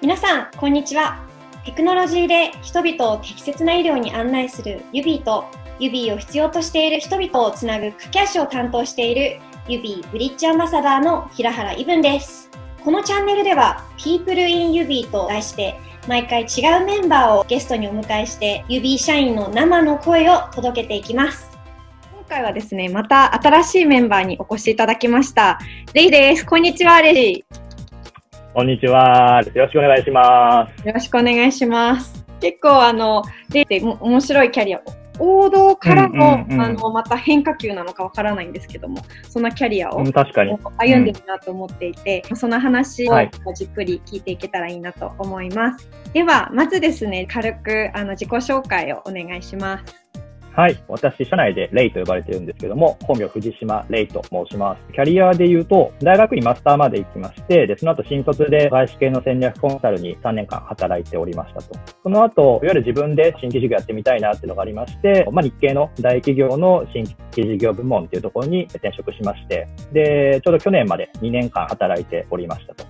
皆さん、こんにちは。テクノロジーで人々を適切な医療に案内するユビーと、ユビーを必要としている人々をつなぐ駆け足を担当しているユビーブリッジアンバサダーの平原イブンです。このチャンネルでは People in ユビーと題して毎回違うメンバーをゲストにお迎えしてユビー社員の生の声を届けていきます。今回はですね、また新しいメンバーにお越しいただきました。レイです。こんにちは、レイ。こんにちは。よろしくお願いします。よろしくお願いします。結構あの、レイって面白いキャリアを王道からの,、あのまた変化球なのかわからないんですけどもそんなキャリアを歩んでるなと思っていて、うん、その話をじっくり聞いていけたらいいなと思います。はい、ではまずですね軽くあの自己紹介をお願いします。はい。私、社内でレイと呼ばれてるんですけども、本名藤島レイと申します。キャリアで言うと、大学院マスターまで行きまして、で、その後新卒で外資系の戦略コンサルに3年間働いておりましたと。その後、いわゆる自分で新規事業やってみたいなっていうのがありまして、まあ、日系の大企業の新規事業部門っていうところに転職しまして、で、ちょうど去年まで2年間働いておりましたと。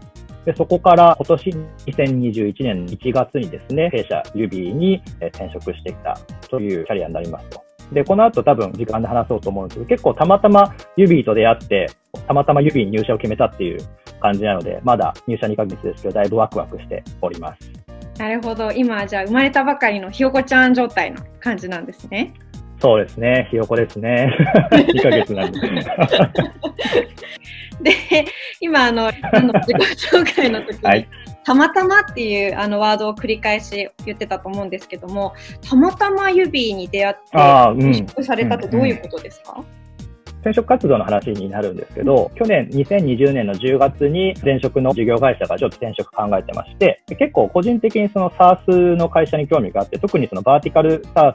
で、そこから今年2021年1月にですね、弊社ユビーに転職してきたというキャリアになりますと。で、この後多分時間で話そうと思うんですけど、結構たまたまユビーと出会って、たまたまユビーに入社を決めたっていう感じなので、まだ入社2ヶ月ですけど、だいぶワクワクしております。なるほど。今、じゃあ生まれたばかりのひよこちゃん状態の感じなんですね。そうですね。ひよこですね。2ヶ月なんで。で、今、あの、あの自己紹介の時に、はい、たまたまっていうあのワードを繰り返し言ってたと思うんですけども、たまたま指に出会って、就職されたってどういうことですか、うんうん転職活動の話になるんですけど、去年2020年の10月に前職の事業会社がちょっと転職考えてまして、結構個人的にその SARS の会社に興味があって、特にそのバーティカル SARS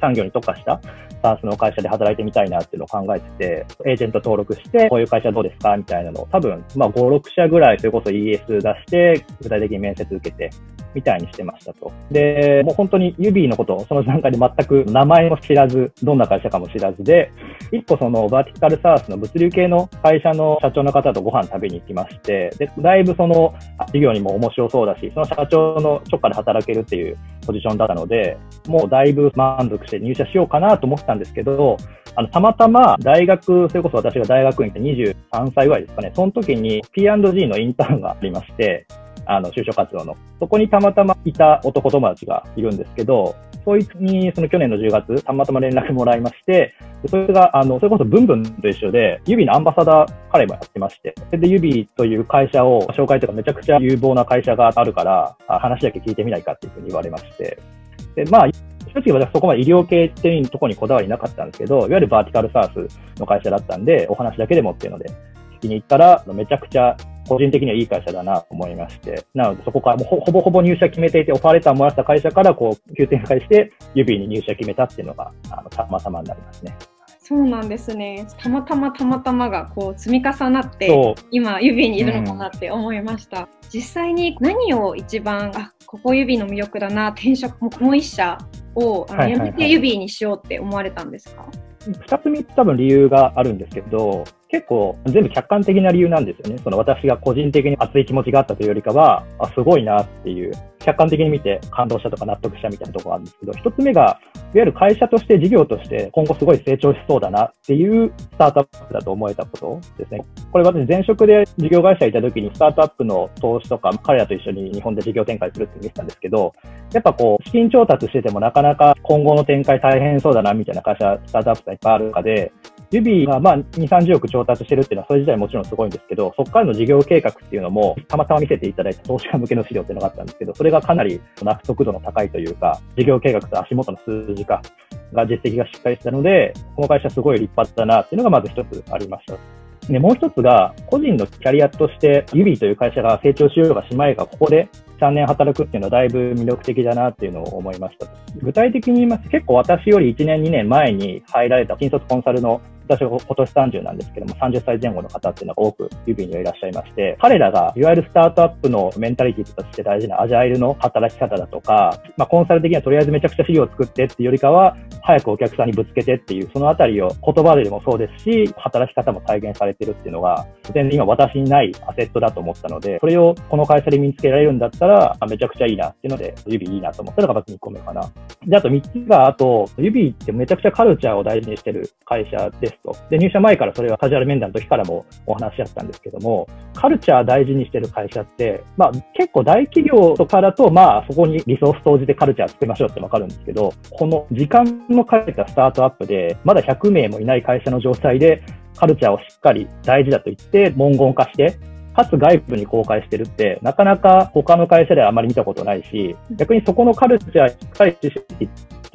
産業に特化した SARS の会社で働いてみたいなっていうのを考えてて、エージェント登録して、こういう会社どうですかみたいなのを多分、まあ5、6社ぐらいそれこそ ES 出して、具体的に面接受けて、みたいにしてましたと。で、もう本当にユビーのことその段階で全く名前も知らず、どんな会社かも知らずで、一個そのバーティカルサースの物流系の会社の社長の方とご飯食べに行きまして、で、だいぶその事業にも面白そうだし、その社長の直下で働けるっていうポジションだったので、もうだいぶ満足して入社しようかなと思ってたんですけど、あの、たまたま大学、それこそ私が大学院って23歳ぐらいですかね、その時に P&G のインターンがありまして、あの、就職活動の。そこにたまたまいた男友達がいるんですけど、そいつにその去年の10月、たまたま連絡もらいまして、それが、あの、それこそブンブンと一緒で、ユビのアンバサダー彼もやってまして、で、ユビという会社を紹介とかめちゃくちゃ有望な会社があるから、話だけ聞いてみないかっていうふうに言われまして、で、まあ、正直私そこまで医療系っていうところにこだわりなかったんですけど、いわゆるバーティカルサースの会社だったんで、お話だけでもっていうので、聞きに行ったら、めちゃくちゃ個人的にはいい会社だなと思いまして、なのでそこからもうほぼほぼ入社決めていて、オファーレターもらった会社からこう急展開して、指に入社決めたっていうのが、あのたまたまになりますね。そうなんですね。たまたまたまたまがこう積み重なって、今指にいるのかなって思いました。うん、実際に何を一番、あ、ここ指の魅力だな、転職ももう一社をあの、やめて指にしようって思われたんですか？二つ三つ多分理由があるんですけど、結構全部客観的な理由なんですよね。その私が個人的に熱い気持ちがあったというよりかは、あ、すごいなっていう、客観的に見て感動したとか納得したみたいなところがあるんですけど、一つ目が、いわゆる会社として事業として今後すごい成長しそうだなっていうスタートアップだと思えたことですね。これ私前職で事業会社いた時にスタートアップの投資とか彼らと一緒に日本で事業展開するって見てたんですけど、やっぱこう資金調達しててもなかなか今後の展開大変そうだなみたいな会社、スタートアップがいっぱいある中で、ユビーがまあ2、30億調達してるっていうのはそれ自体もちろんすごいんですけど、そこからの事業計画っていうのもたまたま見せていただいた投資家向けの資料っていうのがあったんですけど、それがかなり納得度の高いというか、事業計画と足元の数字化が実績がしっかりしたので、この会社すごい立派だなっていうのがまず一つありました。で、もう一つが、個人のキャリアとして、ユビーという会社が成長しようがしまいが、ここで3年働くっていうのはだいぶ魅力的だなっていうのを思いました。具体的に言いますと、結構私より1年2年前に入られた新卒コンサルの私は今年30なんですけども、30歳前後の方っていうのが多く指にはいらっしゃいまして、彼らがいわゆるスタートアップのメンタリティとして大事なアジャイルの働き方だとか、まあ、コンサル的にはとりあえずめちゃくちゃ資料を作ってっていうよりかは、早くお客さんにぶつけてっていう、そのあたりを言葉でもそうですし、働き方も再現されてるっていうのが、全然今私にないアセットだと思ったので、それをこの会社で身につけられるんだったら、めちゃくちゃいいなっていうので、指いいなと思ったのがまず2個目かな。で、あと3つが、あと、指ってめちゃくちゃカルチャーを大事にしてる会社ですと。で、入社前からそれはカジュアル面談の時からもお話しあったんですけども、カルチャー大事にしてる会社って、まあ結構大企業とかだと、まあそこにリソース投じてカルチャー作りましょうってわかるんですけど、この時間のかけたスタートアップで、まだ100名もいない会社の状態で、カルチャーをしっかり大事だと言って文言化して、かつ外部に公開してるって、なかなか他の会社ではあまり見たことないし、逆にそこのカルチャーしっかり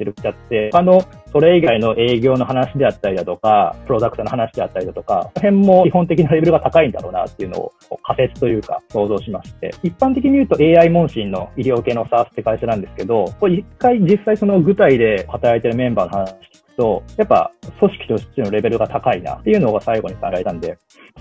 してる人って、他のそれ以外の営業の話であったりだとか、プロダクトの話であったりだとか、その辺も基本的なレベルが高いんだろうなっていうのを仮説というか想像しまして、一般的に言うと AI 問診の医療系の SARS って会社なんですけど、これ一回実際その具体で働いてるメンバーの話と、やっぱ組織としてのレベルが高いなっていうのが最後に考えたんで、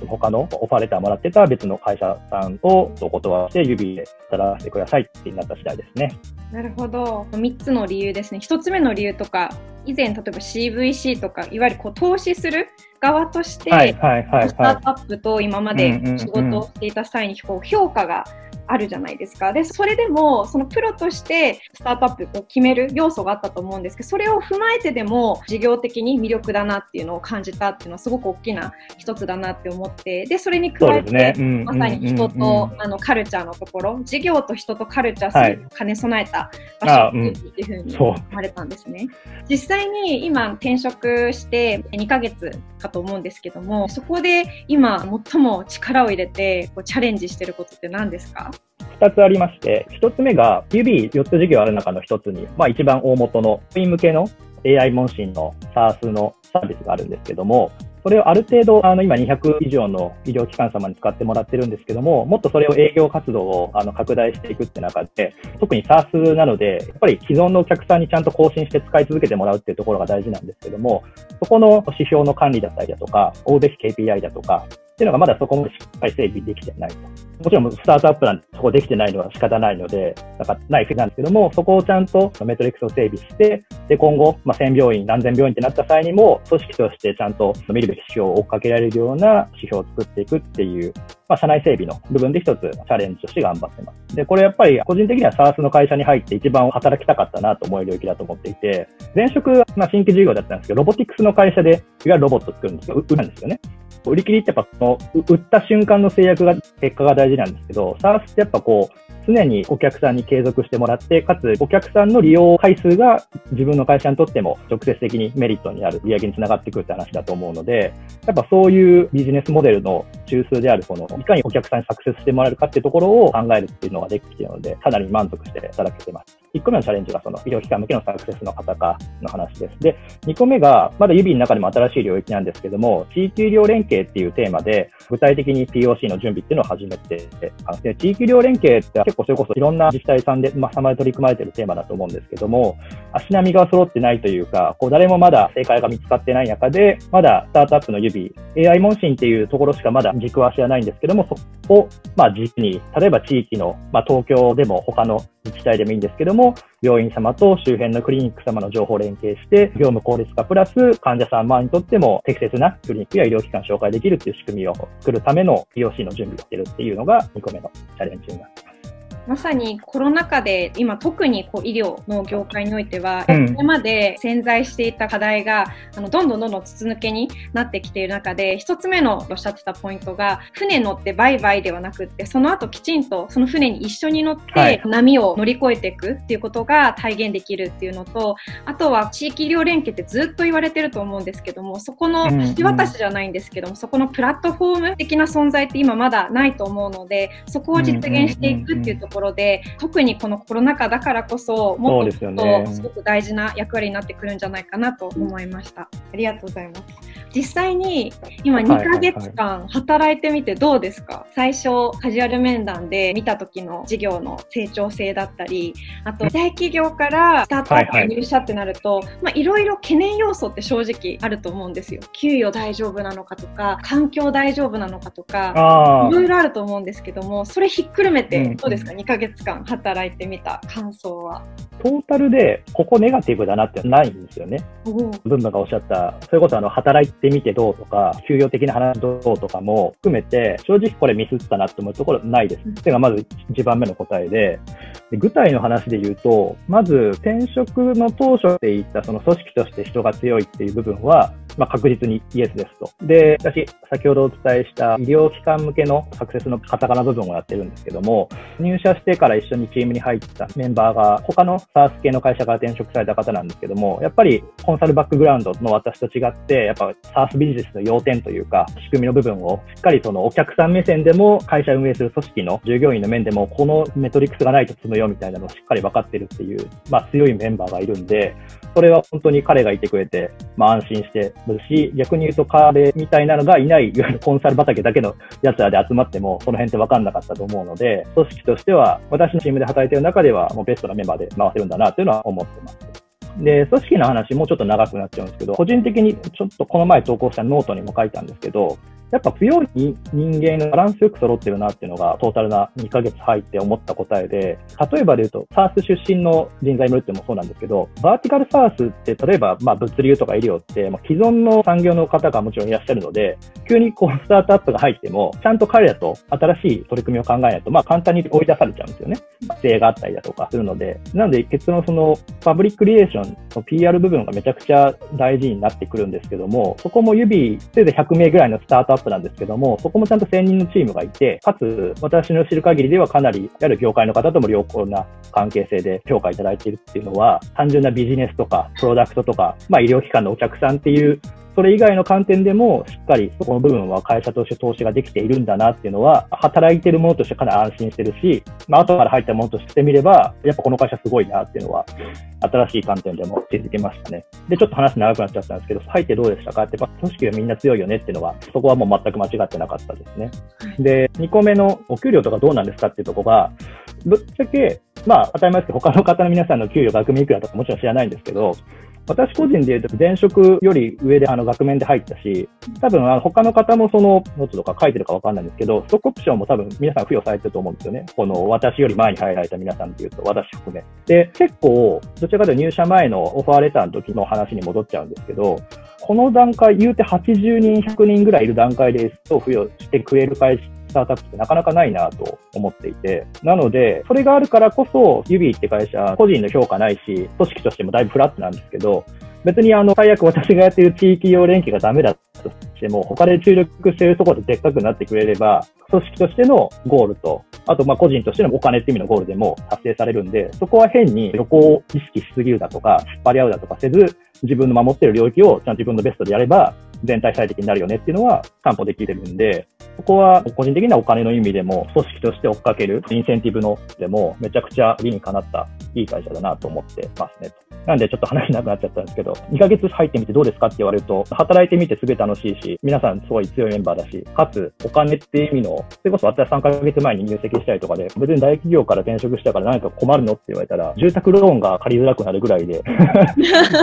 他のオファーレターもらってた別の会社さんをお断りして指で働らせてくださいってなった次第ですね。なるほど。3つの理由ですね。1つ目の理由とか、以前例えば CVC とか、いわゆるこう投資する側として、スタートアップと今まで仕事をしていた際にこう評価があるじゃないですか。で、それでも、そのプロとしてスタートアップを決める要素があったと思うんですけど、それを踏まえてでも事業的に魅力だなっていうのを感じたっていうのはすごく大きな一つだなって思って、で、それに加えて、ね。うん、まさに人と、あのカルチャーのところ、事業と人とカルチャーす兼ね備えた場所っていうふうに思われたんですね。実際に今転職して2ヶ月と思うんですけども、そこで今最も力を入れてこうチャレンジしてることって何ですか？2つありまして、1つ目が、指4つ授業ある中の1つに、まあ一番大元の、部員向けの AI 問診の SARS のサービスがあるんですけども、それをある程度、あの、今200以上の医療機関様に使ってもらってるんですけども、もっとそれを営業活動をあの拡大していくって中で、特に SARS なので、やっぱり既存のお客さんにちゃんと更新して使い続けてもらうっていうところが大事なんですけども、そこの指標の管理だったりだとか、追うべき KPI だとか、っていうのがまだそこまでしっかり整備できてないと。もちろんスタートアップなんてそこできてないのは仕方ないので、なんかないふうなんですけども、そこをちゃんとメトリックスを整備して、で、今後、まあ、1000病院、何千病院ってなった際にも、組織としてちゃんと見るべき指標を追っかけられるような指標を作っていくっていう、まあ、社内整備の部分で一つチャレンジとして頑張ってます。で、これやっぱり個人的には SARS の会社に入って一番働きたかったなと思える領域だと思っていて、前職は新規事業だったんですけど、ロボティクスの会社で、いわゆるロボット作るんですよ。売るんですよね。売り切りってやっぱその、売った瞬間の制約が、結果が大事なんですけど、サースってやっぱこう、常にお客さんに継続してもらって、かつお客さんの利用回数が自分の会社にとっても直接的にメリットになる売上げにつながってくるって話だと思うので、やっぱそういうビジネスモデルの中枢であるこの、いかにお客さんにサクセスしてもらえるかっていうところを考えるっていうのができているので、かなり満足していただけてます。1個目のチャレンジがその医療機関向けのサクセスの方かの話です。で、2個目が、まだ指の中でも新しい領域なんですけども、地域医療連携っていうテーマで、具体的に POC の準備っていうのを始めてで、地域医療連携って結構それこそいろんな自治体さんで、まあ、様で取り組まれてるテーマだと思うんですけども、足並みが揃ってないというか、こう誰もまだ正解が見つかってない中で、まだスタートアップの指、AI 問診っていうところしかまだ軸足はないんですけども、そこを、まあ、軸に、例えば地域の、まあ、東京でも他の自治体でもいいんですけども、病院様と周辺のクリニック様の情報を連携して、業務効率化プラス患者さんにとっても適切なクリニックや医療機関を紹介できるっていう仕組みを作るための POC の準備をしているっていうのが2個目のチャレンジになっていまさにコロナ禍で今特にこう医療の業界においては、これまで潜在していた課題があのどんどんどんどん筒抜けになってきている中で一つ目のおっしゃってたポイントが船乗ってバイバイではなくってその後きちんとその船に一緒に乗って波を乗り越えていくっていうことが体現できるっていうのとあとは地域医療連携ってずっと言われてると思うんですけどもそこの橋渡しじゃないんですけどもそこのプラットフォーム的な存在って今まだないと思うのでそこを実現していくっていうところころで特にこのコロナ禍だからこそもっとすごく大事な役割になってくるんじゃないかなと思いました。ありがとうございます。実際に今2ヶ月間働いてみてどうですか、最初カジュアル面談で見た時の事業の成長性だったり、あと大企業からスタートアップ入社ってなると、はいはい、まあいろいろ懸念要素って正直あると思うんですよ。給与大丈夫なのかとか、環境大丈夫なのかとか、いろいろあると思うんですけども、それひっくるめてどうですか、うん、2ヶ月間働いてみた感想は。トータルで、ここネガティブだなってないんですよね。ブンブンがおっしゃった、それこそあの、働いてみてどうとか、給与的な話どうとかも含めて、正直これミスったなって思うところないです。うん、っていうのがまず一番目の答えでで、具体の話で言うと、まず転職の当初で言ったその組織として人が強いっていう部分は、まあ、確実にイエスですと。で、私、先ほどお伝えした医療機関向けのサクセスのカタカナ部分をやってるんですけども、入社してから一緒にチームに入ったメンバーが、他の SARS 系の会社から転職された方なんですけども、やっぱりコンサルバックグラウンドの私と違って、やっぱ SARS ビジネスの要点というか、仕組みの部分をしっかりそのお客さん目線でも、会社運営する組織の従業員の面でも、このメトリックスがないと積むよみたいなのをしっかり分かってるっていう、まあ強いメンバーがいるんで、それは本当に彼がいてくれて、まあ安心してるし、逆に言うと彼みたいなのがいない、いわゆるコンサル畑だけの奴らで集まっても、その辺って分かんなかったと思うので、組織としては、私のチームで働いてる中では、もうベストなメンバーで回せるんだなっていうのは思ってます。で、組織の話もうちょっと長くなっちゃうんですけど、個人的にちょっとこの前投稿したノートにも書いたんですけど、やっぱ強い人間のバランスよく揃ってるなっていうのがトータルな2ヶ月入って思った答えで、例えばで言うと、SARS 出身の人材もいるってもそうなんですけど、バーティカル SARS って例えばまあ物流とか医療って、まあ、既存の産業の方がもちろんいらっしゃるので、急にこうスタートアップが入っても、ちゃんと彼らと新しい取り組みを考えないと、まあ簡単に追い出されちゃうんですよね。不正があったりだとかするので、なので結論そのパブリックリエーションの PR 部分がめちゃくちゃ大事になってくるんですけども、そこも指、せいぜい100名ぐらいのスタートアップなんですけども、そこもちゃんと専任のチームがいて、かつ、私の知る限りではかなり、ある業界の方とも良好な関係性で評価いただいているっていうのは、単純なビジネスとか、プロダクトとか、まあ医療機関のお客さんっていうそれ以外の観点でも、しっかりそこの部分は会社として投資ができているんだなっていうのは、働いているものとしてかなり安心してるし、まあ、後から入ったものとしてみれば、やっぱこの会社すごいなっていうのは、新しい観点でも気づけましたね。で、ちょっと話長くなっちゃったんですけど、入ってどうでしたか？って、やっぱ組織はみんな強いよねっていうのは、そこはもう全く間違ってなかったですね。で、2個目のお給料とかどうなんですかっていうとこが、ぶっちゃけ、まあ、当たり前ですけど、他の方の皆さんの給与額面いくらとかもちろん知らないんですけど、私個人で言うと前職より上であの額面で入ったし、多分あの他の方もそのノートとか書いてるかわかんないんですけど、ストックオプションも多分皆さん付与されてると思うんですよね。この私より前に入られた皆さんっていうと、私含め。で、結構、どちらかというと入社前のオファーレターの時の話に戻っちゃうんですけど、この段階、言うて80人、100人ぐらいいる段階でスト付与してくれる会社スタートアップってなかなかないなと思っていて、なので、それがあるからこそ、ユビーって会社、個人の評価ないし、組織としてもだいぶフラットなんですけど、別にあの、最悪私がやってる地域用連携がダメだとしても、他で注力しているところででっかくなってくれれば、組織としてのゴールと、あとまあ個人としてのお金っていう意味のゴールでも達成されるんで、そこは変に旅行を意識しすぎるだとか、引っ張り合うだとかせず、自分の守ってる領域をちゃんと自分のベストでやれば、全体最適になるよねっていうのは担保できてるんで、ここは個人的なお金の意味でも、組織として追っかけるインセンティブのでも、めちゃくちゃ理にかなったいい会社だなと思ってますね。なんでちょっと話なくなっちゃったんですけど、2ヶ月入ってみてどうですかって言われると、働いてみてすごい楽しいし、皆さんすごい強いメンバーだし、かつお金っていう意味の、それこそ私は3ヶ月前に入籍したりとかで、別に大企業から転職したから何か困るのって言われたら、住宅ローンが借りづらくなるぐらいで、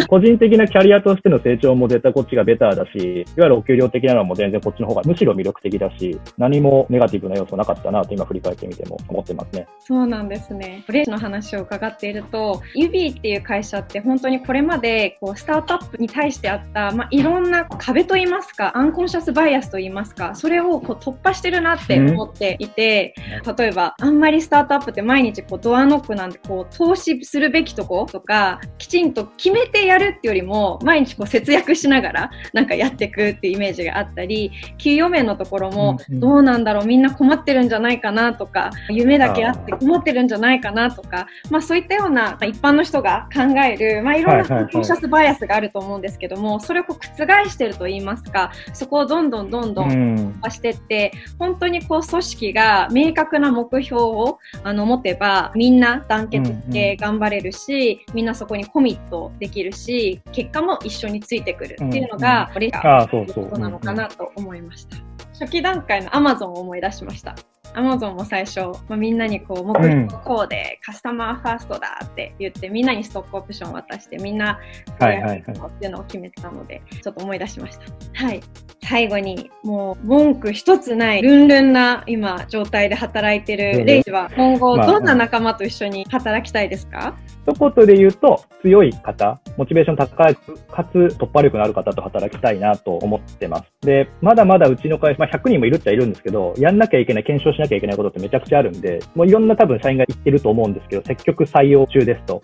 個人的なキャリアとしての成長も絶対こっちがベターだし、いわゆるお給料的なのも全然こっちの方がむしろ魅力的だし、何もネガティブな要素なかったなと今振り返ってみても思ってますね。そうなんですね。レーの話を伺っていると、ユビーっていう会社って本当にこれまでこうスタートアップに対してあった、まあ、いろんな壁といいますか、アンコンシャスバイアスといいますか、それをこう突破してるなって思っていて、うん、例えば、あんまりスタートアップって毎日こうドアノックなんてこう投資するべきとことか、きちんと決めてやるっていうよりも、毎日こう節約しながらなんかやっていくっていうイメージがあったり、給与面のところも、どうなんだろう、みんな困ってるんじゃないかなとか、夢だけあって困ってるんじゃないかなとか、まあそういっったような、まあ、一般の人が考える、まあ、いろんなコンシャスバイアスがあると思うんですけども、それをこう覆してると言いますか、そこをどんどんどんどんしていって、本当にこう組織が明確な目標をあの持てば、みんな団結して頑張れるし、みんなそこにコミットできるし、結果も一緒についてくるっていうのが、これがという。ことなのかなと思いました。初期段階の Amazon を思い出しました。アマゾンも最初、まあ、みんなにこう、目標こうで、カスタマーファーストだって言って、みんなにストックオプション渡して、みんな、はいはいっていうのを決めてたので、ちょっと思い出しました。はい。最後に、もう、文句一つない、ルンルンな今、状態で働いてるレイジは、今後、どんな仲間と一緒に働きたいですか、一言で言うと、強い方、モチベーション高い、かつ突破力のある方と働きたいなと思ってます。で、まだまだうちの会社、まあ、100人もいるっちゃいるんですけど、やんなきゃいけない、検証しなきゃいけないことってめちゃくちゃあるんで、もういろんな多分社員が言ってると思うんですけど、積極採用中ですと。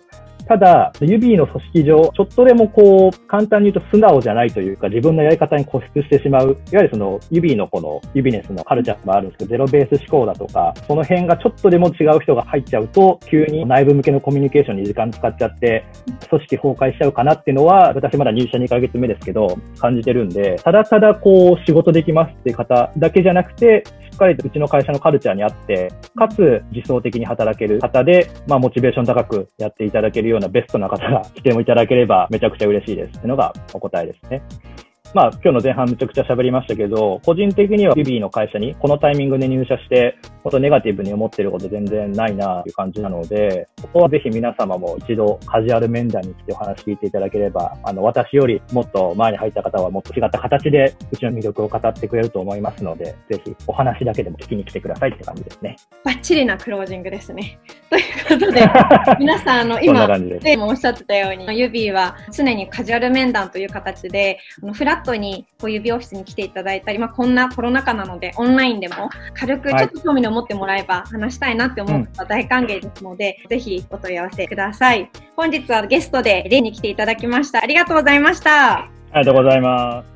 ただ、指の組織上、ちょっとでもこう、簡単に言うと素直じゃないというか、自分のやり方に固執してしまう、いわゆるその指のこの、指ネスのカルチャーもあるんですけど、ゼロベース思考だとか、その辺がちょっとでも違う人が入っちゃうと、急に内部向けのコミュニケーションに時間使っちゃって、組織崩壊しちゃうかなっていうのは、私まだ入社2ヶ月目ですけど、感じてるんで、ただただこう、仕事できますっていう方だけじゃなくて、っかりとうちの会社のカルチャーにあって、かつ理想的に働ける方で、まあ、モチベーション高くやっていただけるようなベストな方が来てもいただければめちゃくちゃ嬉しいですっていうのがお答えですね。まあ、今日の前半めちゃくちゃ喋りましたけど、個人的にはビビーの会社にこのタイミングで入社して、本当ネガティブに思ってること全然ないなという感じなので、ここはぜひ皆様も一度カジュアル面談に来てお話聞いていただければ、あの、私よりもっと前に入った方はもっと違った形でうちの魅力を語ってくれると思いますので、ぜひお話だけでも聞きに来てくださいって感じですね。バッチリなクロージングですね。ということで、皆さん、あの、今、でもおっしゃってたように、ユビーは常にカジュアル面談という形で、あのフラットにこういう美容室に来ていただいたり、まあ、こんなコロナ禍なので、オンラインでも軽くちょっと興味を持ってもらえば話したいなって思う方は大歓迎ですので、うん、ぜひお問い合わせください。本日はゲストでレイに来ていただきました。ありがとうございました。ありがとうございます。